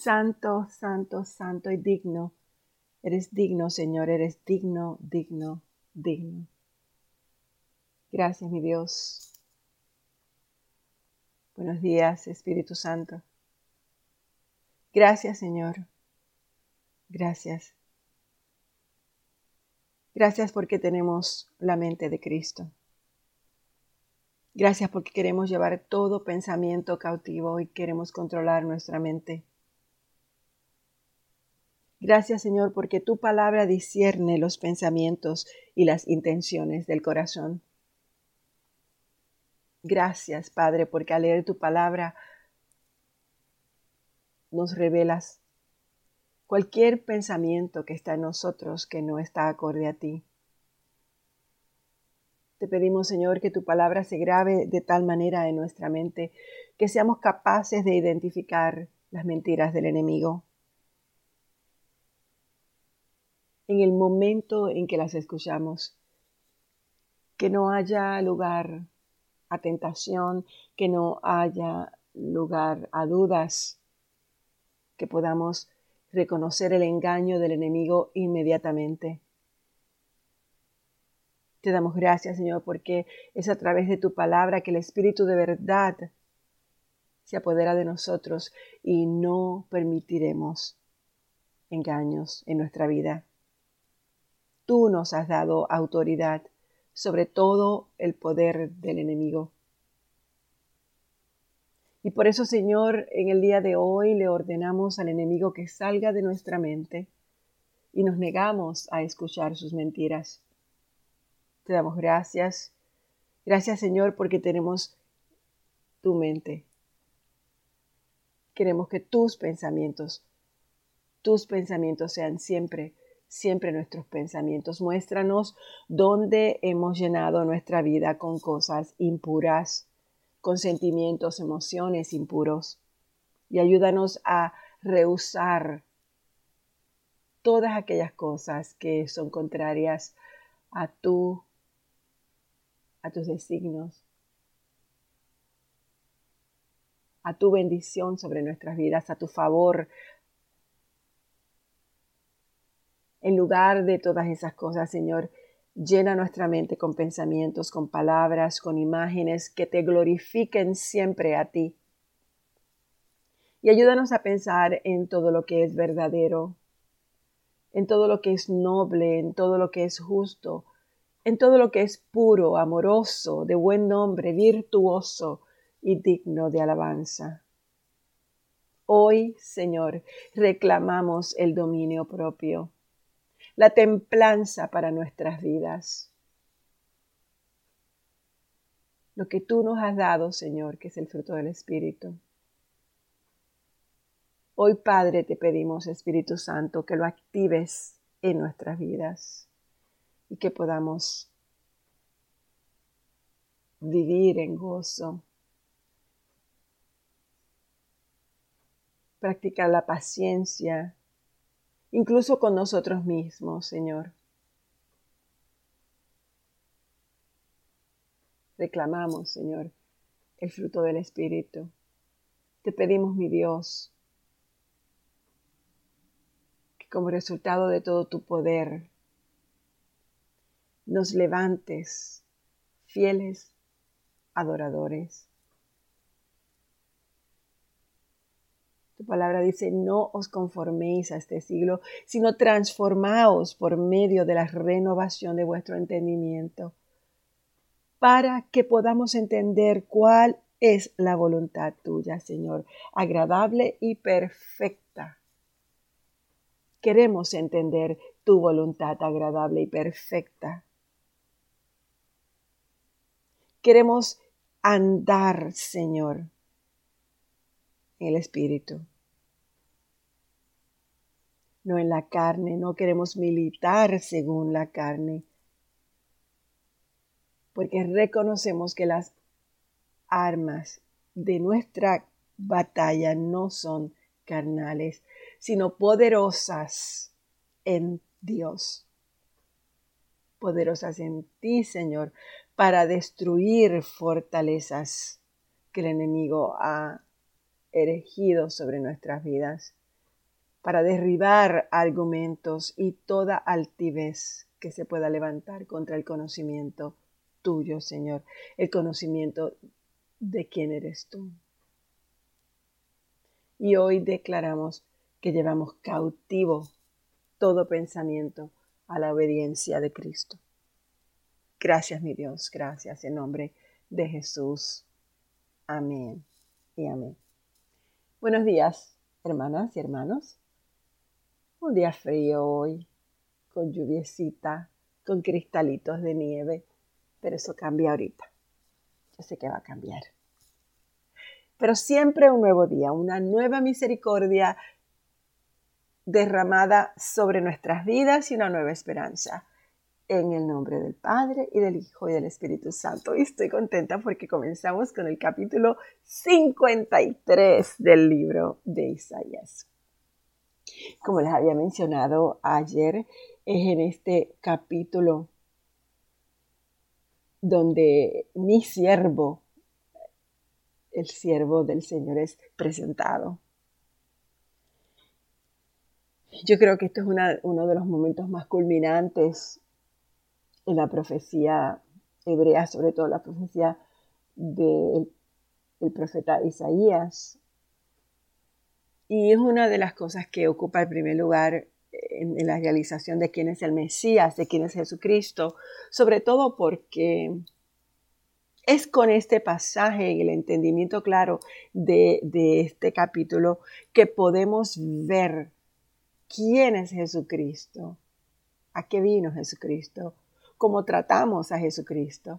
Santo, santo, santo y digno. Eres digno, Señor, eres digno, digno, digno. Gracias, mi Dios. Buenos días, Espíritu Santo. Gracias, Señor. Gracias. Gracias porque tenemos la mente de Cristo. Gracias porque queremos llevar todo pensamiento cautivo y queremos controlar nuestra mente. Gracias Señor porque tu palabra discierne los pensamientos y las intenciones del corazón. Gracias Padre porque al leer tu palabra nos revelas cualquier pensamiento que está en nosotros que no está acorde a ti. Te pedimos, Señor, que tu palabra se grabe de tal manera en nuestra mente que seamos capaces de identificar las mentiras del enemigo. En el momento en que las escuchamos, que no haya lugar a tentación, que no haya lugar a dudas, que podamos reconocer el engaño del enemigo inmediatamente. Te damos gracias, Señor, porque es a través de tu palabra que el Espíritu de verdad se apodera de nosotros y no permitiremos engaños en nuestra vida. Tú nos has dado autoridad sobre todo el poder del enemigo. Y por eso, Señor, en el día de hoy le ordenamos al enemigo que salga de nuestra mente y nos negamos a escuchar sus mentiras. Te damos gracias. Gracias Señor porque tenemos tu mente. Queremos que tus pensamientos, tus pensamientos sean siempre, siempre nuestros pensamientos. Muéstranos dónde hemos llenado nuestra vida con cosas impuras, con sentimientos, emociones impuros. Y ayúdanos a rehusar todas aquellas cosas que son contrarias a tu a tus designios, a tu bendición sobre nuestras vidas, a tu favor. En lugar de todas esas cosas, Señor, llena nuestra mente con pensamientos, con palabras, con imágenes que te glorifiquen siempre a ti. Y ayúdanos a pensar en todo lo que es verdadero, en todo lo que es noble, en todo lo que es justo, en todo lo que es puro, amoroso, de buen nombre, virtuoso y digno de alabanza. Hoy, Señor, reclamamos el dominio propio, la templanza para nuestras vidas. Lo que tú nos has dado, Señor, que es el fruto del Espíritu. Hoy, Padre, te pedimos, Espíritu Santo, que lo actives en nuestras vidas y que podamos vivir en gozo, practicar la paciencia, incluso con nosotros mismos, Señor. Reclamamos, Señor, el fruto del Espíritu. Te pedimos, mi Dios, que como resultado de todo tu poder, nos levantes fieles adoradores. Tu palabra dice, no os conforméis a este siglo, sino transformaos por medio de la renovación de vuestro entendimiento, para que podamos entender cuál es la voluntad tuya, Señor, agradable y perfecta. Queremos entender tu voluntad agradable y perfecta. Queremos andar, Señor, el Espíritu. No en la carne, no queremos militar según la carne, porque reconocemos que las armas de nuestra batalla no son carnales, sino poderosas en Dios. Poderosas en ti, Señor, para destruir fortalezas que el enemigo ha erigido sobre nuestras vidas. para derribar argumentos y toda altivez que se pueda levantar contra el conocimiento tuyo, Señor, el conocimiento de quién eres tú. Y hoy declaramos que llevamos cautivo todo pensamiento a la obediencia de Cristo. Gracias, mi Dios, gracias en nombre de Jesús. Amén y amén. Buenos días, hermanas y hermanos. Un día frío hoy, con lluviecita, con cristalitos de nieve, pero eso cambia ahorita. Yo sé que va a cambiar. Pero siempre un nuevo día, una nueva misericordia derramada sobre nuestras vidas y una nueva esperanza. En el nombre del Padre y del Hijo y del Espíritu Santo. Y estoy contenta porque comenzamos con el capítulo 53 del libro de Isaías. Como les había mencionado ayer, es en este capítulo donde mi siervo, el siervo del Señor, es presentado. Yo creo que esto es uno de los momentos más culminantes en la profecía hebrea, sobre todo la profecía del profeta Isaías, y es una de las cosas que ocupa el primer lugar en, la realización de quién es el Mesías, de quién es Jesucristo, sobre todo porque es con este pasaje y el entendimiento claro de, de, este capítulo que podemos ver quién es Jesucristo, a qué vino Jesucristo, cómo tratamos a Jesucristo.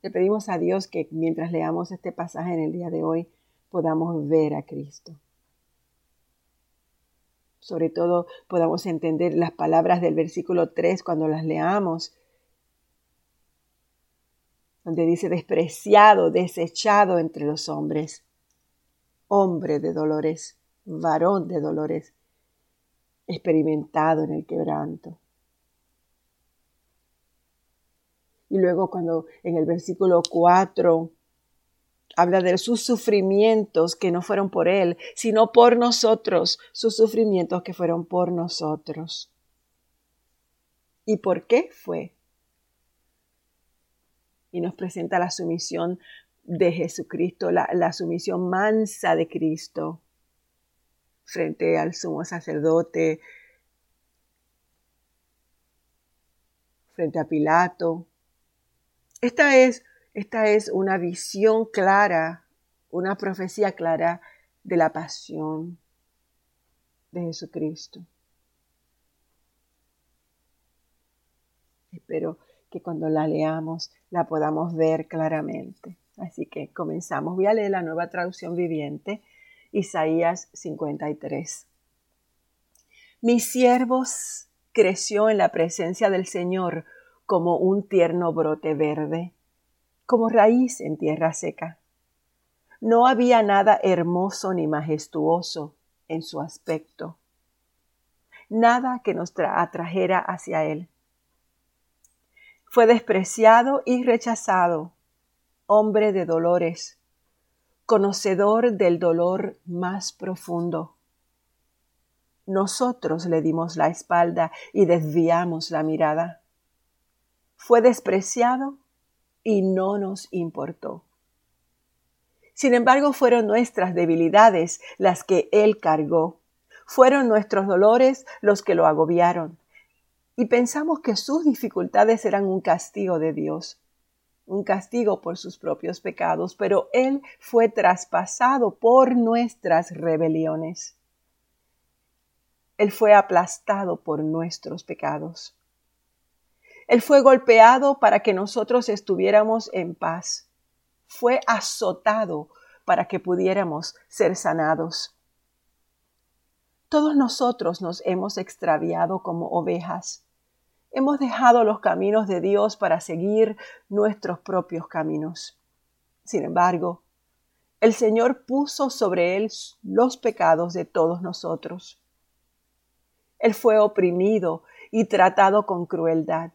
Le pedimos a Dios que mientras leamos este pasaje en el día de hoy, podamos ver a Cristo. Sobre todo podamos entender las palabras del versículo 3 cuando las leamos, donde dice despreciado, desechado entre los hombres, hombre de dolores, varón de dolores, experimentado en el quebranto. Y luego cuando en el versículo 4 habla de sus sufrimientos que no fueron por Él, sino por nosotros, sus sufrimientos que fueron por nosotros. ¿Y por qué fue? Y nos presenta la sumisión de Jesucristo, la, la sumisión mansa de Cristo frente al sumo sacerdote, frente a Pilato. Esta es esta es una visión clara, una profecía clara de la pasión de Jesucristo. Espero que cuando la leamos la podamos ver claramente. Así que comenzamos. Voy a leer la nueva traducción viviente, Isaías 53. Mis siervos creció en la presencia del Señor como un tierno brote verde como raíz en tierra seca. No había nada hermoso ni majestuoso en su aspecto, nada que nos atrajera hacia él. Fue despreciado y rechazado, hombre de dolores, conocedor del dolor más profundo. Nosotros le dimos la espalda y desviamos la mirada. Fue despreciado y no nos importó. Sin embargo, fueron nuestras debilidades las que Él cargó, fueron nuestros dolores los que lo agobiaron, y pensamos que sus dificultades eran un castigo de Dios, un castigo por sus propios pecados, pero Él fue traspasado por nuestras rebeliones. Él fue aplastado por nuestros pecados. Él fue golpeado para que nosotros estuviéramos en paz. Fue azotado para que pudiéramos ser sanados. Todos nosotros nos hemos extraviado como ovejas. Hemos dejado los caminos de Dios para seguir nuestros propios caminos. Sin embargo, el Señor puso sobre él los pecados de todos nosotros. Él fue oprimido y tratado con crueldad.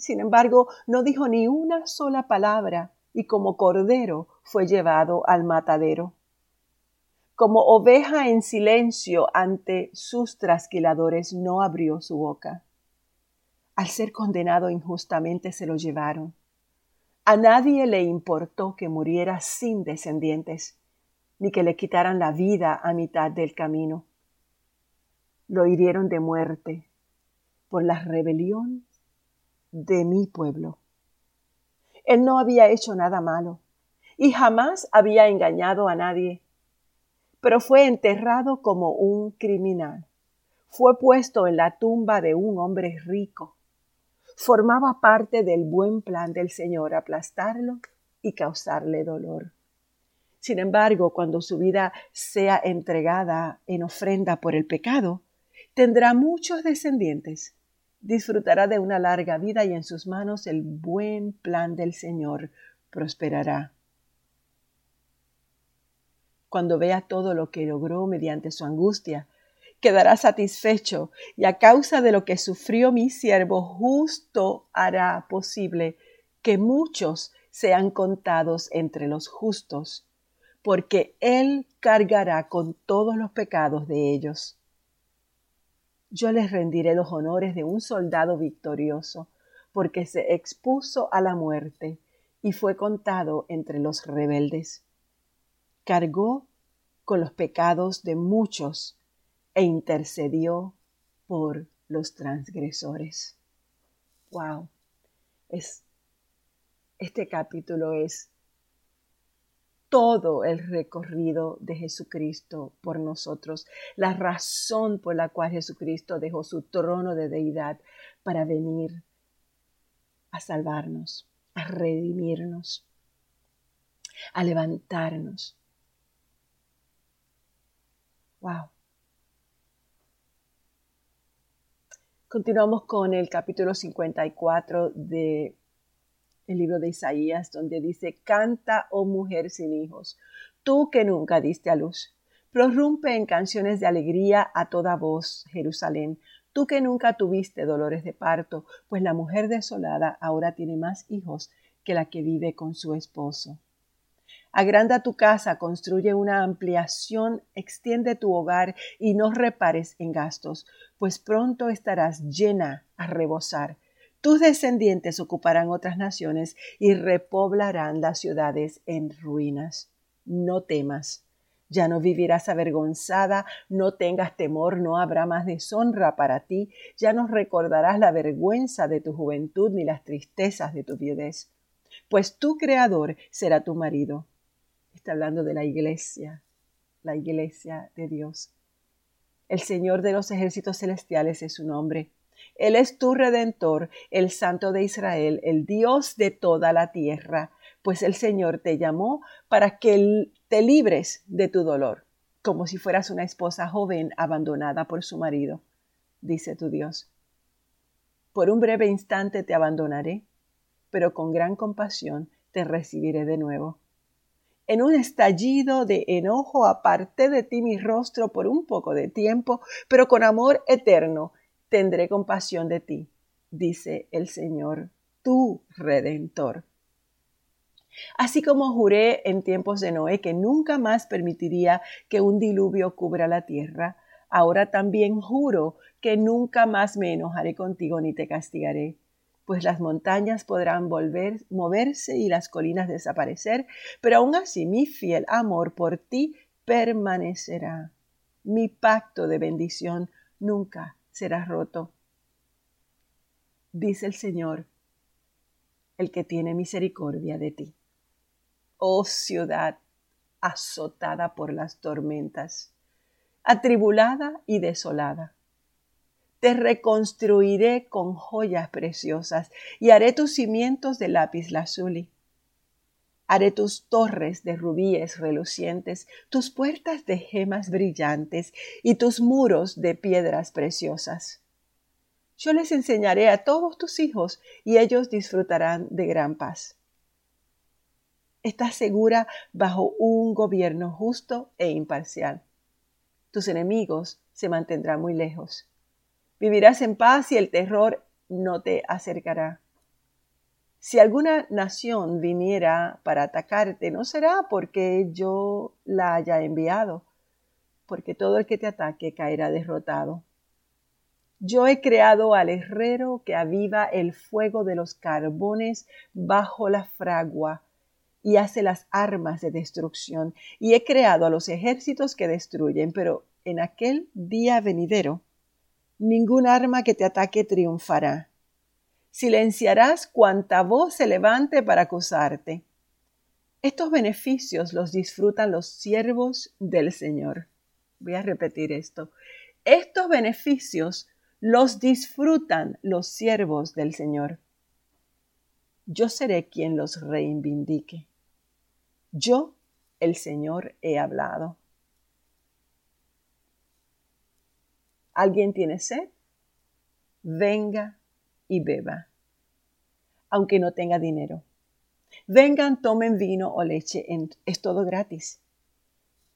Sin embargo, no dijo ni una sola palabra y como cordero fue llevado al matadero. Como oveja en silencio ante sus trasquiladores, no abrió su boca. Al ser condenado injustamente se lo llevaron. A nadie le importó que muriera sin descendientes, ni que le quitaran la vida a mitad del camino. Lo hirieron de muerte por la rebelión de mi pueblo. Él no había hecho nada malo y jamás había engañado a nadie, pero fue enterrado como un criminal. Fue puesto en la tumba de un hombre rico. Formaba parte del buen plan del Señor aplastarlo y causarle dolor. Sin embargo, cuando su vida sea entregada en ofrenda por el pecado, tendrá muchos descendientes disfrutará de una larga vida y en sus manos el buen plan del Señor prosperará. Cuando vea todo lo que logró mediante su angustia, quedará satisfecho y a causa de lo que sufrió mi siervo justo hará posible que muchos sean contados entre los justos, porque Él cargará con todos los pecados de ellos yo les rendiré los honores de un soldado victorioso, porque se expuso a la muerte y fue contado entre los rebeldes. Cargó con los pecados de muchos e intercedió por los transgresores. Wow. Es este capítulo es todo el recorrido de Jesucristo por nosotros, la razón por la cual Jesucristo dejó su trono de deidad para venir a salvarnos, a redimirnos, a levantarnos. Wow. Continuamos con el capítulo 54 de el libro de Isaías, donde dice, Canta, oh mujer sin hijos, tú que nunca diste a luz. Prorrumpe en canciones de alegría a toda voz, Jerusalén, tú que nunca tuviste dolores de parto, pues la mujer desolada ahora tiene más hijos que la que vive con su esposo. Agranda tu casa, construye una ampliación, extiende tu hogar y no repares en gastos, pues pronto estarás llena a rebosar tus descendientes ocuparán otras naciones y repoblarán las ciudades en ruinas. No temas. Ya no vivirás avergonzada, no tengas temor, no habrá más deshonra para ti, ya no recordarás la vergüenza de tu juventud ni las tristezas de tu viudez, pues tu Creador será tu marido. Está hablando de la iglesia, la iglesia de Dios. El Señor de los ejércitos celestiales es su nombre. Él es tu redentor, el Santo de Israel, el Dios de toda la tierra, pues el Señor te llamó para que te libres de tu dolor, como si fueras una esposa joven abandonada por su marido, dice tu Dios. Por un breve instante te abandonaré, pero con gran compasión te recibiré de nuevo. En un estallido de enojo aparté de ti mi rostro por un poco de tiempo, pero con amor eterno tendré compasión de ti, dice el Señor, tu redentor. Así como juré en tiempos de Noé que nunca más permitiría que un diluvio cubra la tierra, ahora también juro que nunca más me enojaré contigo ni te castigaré, pues las montañas podrán volver, moverse y las colinas desaparecer, pero aún así mi fiel amor por ti permanecerá. Mi pacto de bendición nunca será roto. Dice el Señor, el que tiene misericordia de ti. Oh ciudad azotada por las tormentas, atribulada y desolada. Te reconstruiré con joyas preciosas y haré tus cimientos de lápiz lazuli. Haré tus torres de rubíes relucientes, tus puertas de gemas brillantes y tus muros de piedras preciosas. Yo les enseñaré a todos tus hijos y ellos disfrutarán de gran paz. Estás segura bajo un gobierno justo e imparcial. Tus enemigos se mantendrán muy lejos. Vivirás en paz y el terror no te acercará. Si alguna nación viniera para atacarte, no será porque yo la haya enviado, porque todo el que te ataque caerá derrotado. Yo he creado al herrero que aviva el fuego de los carbones bajo la fragua y hace las armas de destrucción. Y he creado a los ejércitos que destruyen, pero en aquel día venidero, ningún arma que te ataque triunfará. Silenciarás cuanta voz se levante para acusarte. Estos beneficios los disfrutan los siervos del Señor. Voy a repetir esto. Estos beneficios los disfrutan los siervos del Señor. Yo seré quien los reivindique. Yo, el Señor, he hablado. ¿Alguien tiene sed? Venga y beba, aunque no tenga dinero. Vengan, tomen vino o leche, es todo gratis.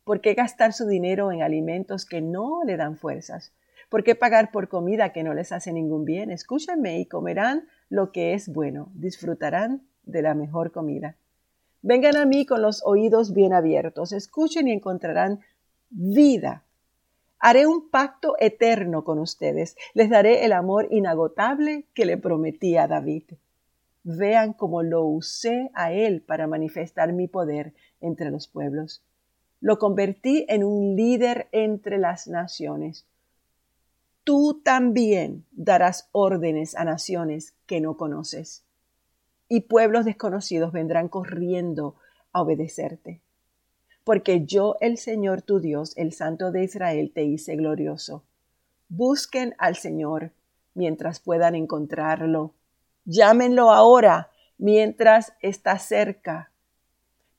¿Por qué gastar su dinero en alimentos que no le dan fuerzas? ¿Por qué pagar por comida que no les hace ningún bien? Escúchenme y comerán lo que es bueno, disfrutarán de la mejor comida. Vengan a mí con los oídos bien abiertos, escuchen y encontrarán vida. Haré un pacto eterno con ustedes, les daré el amor inagotable que le prometí a David. Vean cómo lo usé a él para manifestar mi poder entre los pueblos. Lo convertí en un líder entre las naciones tú también darás órdenes a naciones que no conoces, y pueblos desconocidos vendrán corriendo a obedecerte. Porque yo, el Señor tu Dios, el Santo de Israel, te hice glorioso. Busquen al Señor mientras puedan encontrarlo. Llámenlo ahora mientras está cerca.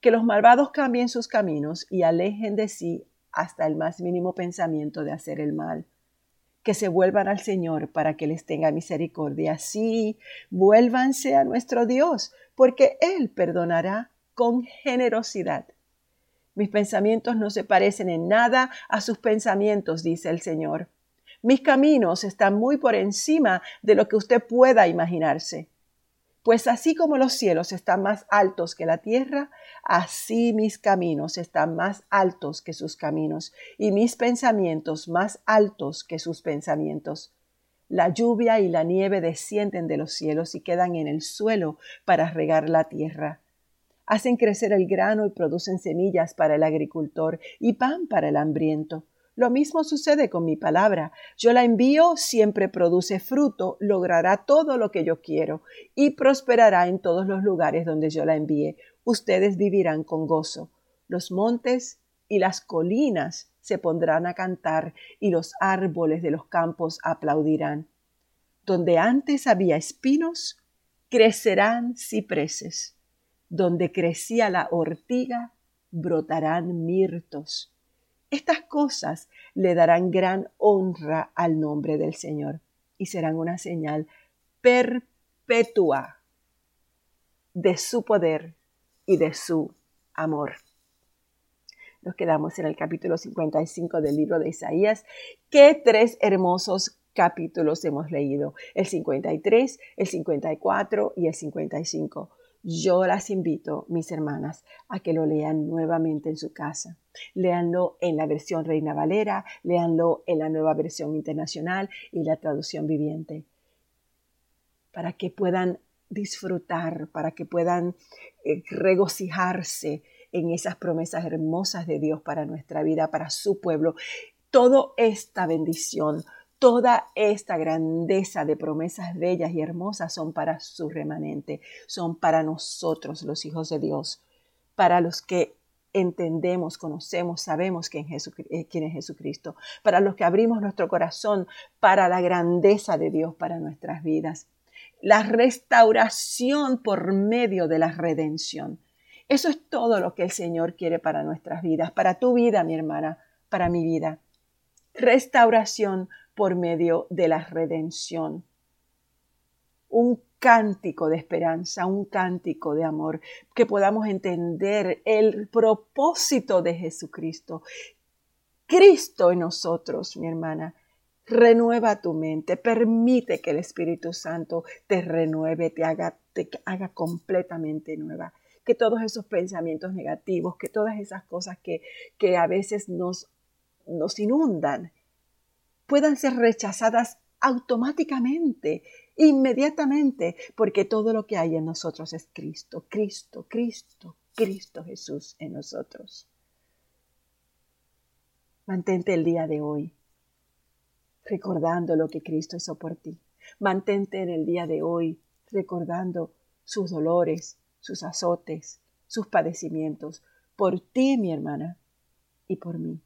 Que los malvados cambien sus caminos y alejen de sí hasta el más mínimo pensamiento de hacer el mal que se vuelvan al Señor para que les tenga misericordia. Sí, vuélvanse a nuestro Dios, porque Él perdonará con generosidad. Mis pensamientos no se parecen en nada a sus pensamientos, dice el Señor. Mis caminos están muy por encima de lo que usted pueda imaginarse. Pues así como los cielos están más altos que la tierra, así mis caminos están más altos que sus caminos, y mis pensamientos más altos que sus pensamientos. La lluvia y la nieve descienden de los cielos y quedan en el suelo para regar la tierra. Hacen crecer el grano y producen semillas para el agricultor y pan para el hambriento. Lo mismo sucede con mi palabra. Yo la envío, siempre produce fruto, logrará todo lo que yo quiero y prosperará en todos los lugares donde yo la envíe. Ustedes vivirán con gozo. Los montes y las colinas se pondrán a cantar y los árboles de los campos aplaudirán. Donde antes había espinos, crecerán cipreses. Donde crecía la ortiga, brotarán mirtos estas cosas le darán gran honra al nombre del Señor y serán una señal perpetua de su poder y de su amor. Nos quedamos en el capítulo 55 del libro de Isaías. Qué tres hermosos capítulos hemos leído, el 53, el 54 y el 55. Yo las invito, mis hermanas, a que lo lean nuevamente en su casa. Léanlo en la versión Reina Valera, léanlo en la nueva versión internacional y la traducción viviente, para que puedan disfrutar, para que puedan eh, regocijarse en esas promesas hermosas de Dios para nuestra vida, para su pueblo. Toda esta bendición, Toda esta grandeza de promesas bellas y hermosas son para su remanente, son para nosotros, los hijos de Dios, para los que entendemos, conocemos, sabemos quién, eh, quién es Jesucristo, para los que abrimos nuestro corazón para la grandeza de Dios para nuestras vidas. La restauración por medio de la redención. Eso es todo lo que el Señor quiere para nuestras vidas, para tu vida, mi hermana, para mi vida. Restauración por medio de la redención. Un cántico de esperanza, un cántico de amor, que podamos entender el propósito de Jesucristo. Cristo en nosotros, mi hermana, renueva tu mente, permite que el Espíritu Santo te renueve, te haga, te haga completamente nueva. Que todos esos pensamientos negativos, que todas esas cosas que, que a veces nos nos inundan puedan ser rechazadas automáticamente, inmediatamente, porque todo lo que hay en nosotros es Cristo, Cristo, Cristo, Cristo Jesús en nosotros. Mantente el día de hoy recordando lo que Cristo hizo por ti. Mantente en el día de hoy recordando sus dolores, sus azotes, sus padecimientos, por ti, mi hermana, y por mí.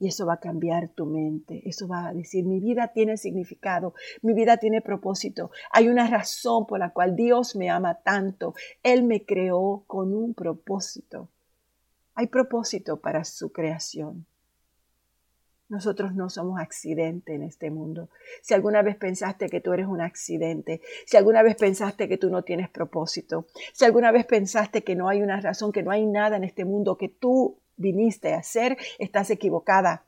Y eso va a cambiar tu mente. Eso va a decir, mi vida tiene significado, mi vida tiene propósito. Hay una razón por la cual Dios me ama tanto. Él me creó con un propósito. Hay propósito para su creación. Nosotros no somos accidente en este mundo. Si alguna vez pensaste que tú eres un accidente, si alguna vez pensaste que tú no tienes propósito, si alguna vez pensaste que no hay una razón, que no hay nada en este mundo que tú viniste a hacer, estás equivocada.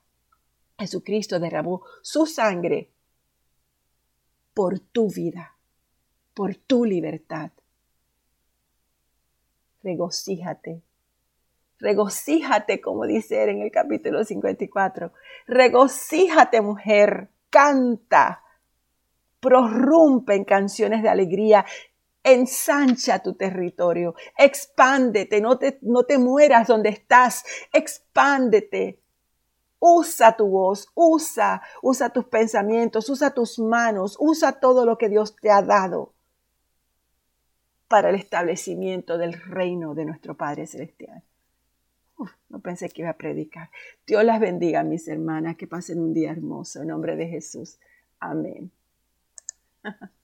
Jesucristo derramó su sangre por tu vida, por tu libertad. Regocíjate Regocíjate, como dice él en el capítulo 54. Regocíjate, mujer, canta, prorrumpe en canciones de alegría, ensancha tu territorio, expándete, no te, no te mueras donde estás, expándete. Usa tu voz, usa, usa tus pensamientos, usa tus manos, usa todo lo que Dios te ha dado para el establecimiento del reino de nuestro Padre Celestial no pensé que iba a predicar. Dios las bendiga, mis hermanas, que pasen un día hermoso. En nombre de Jesús. Amén.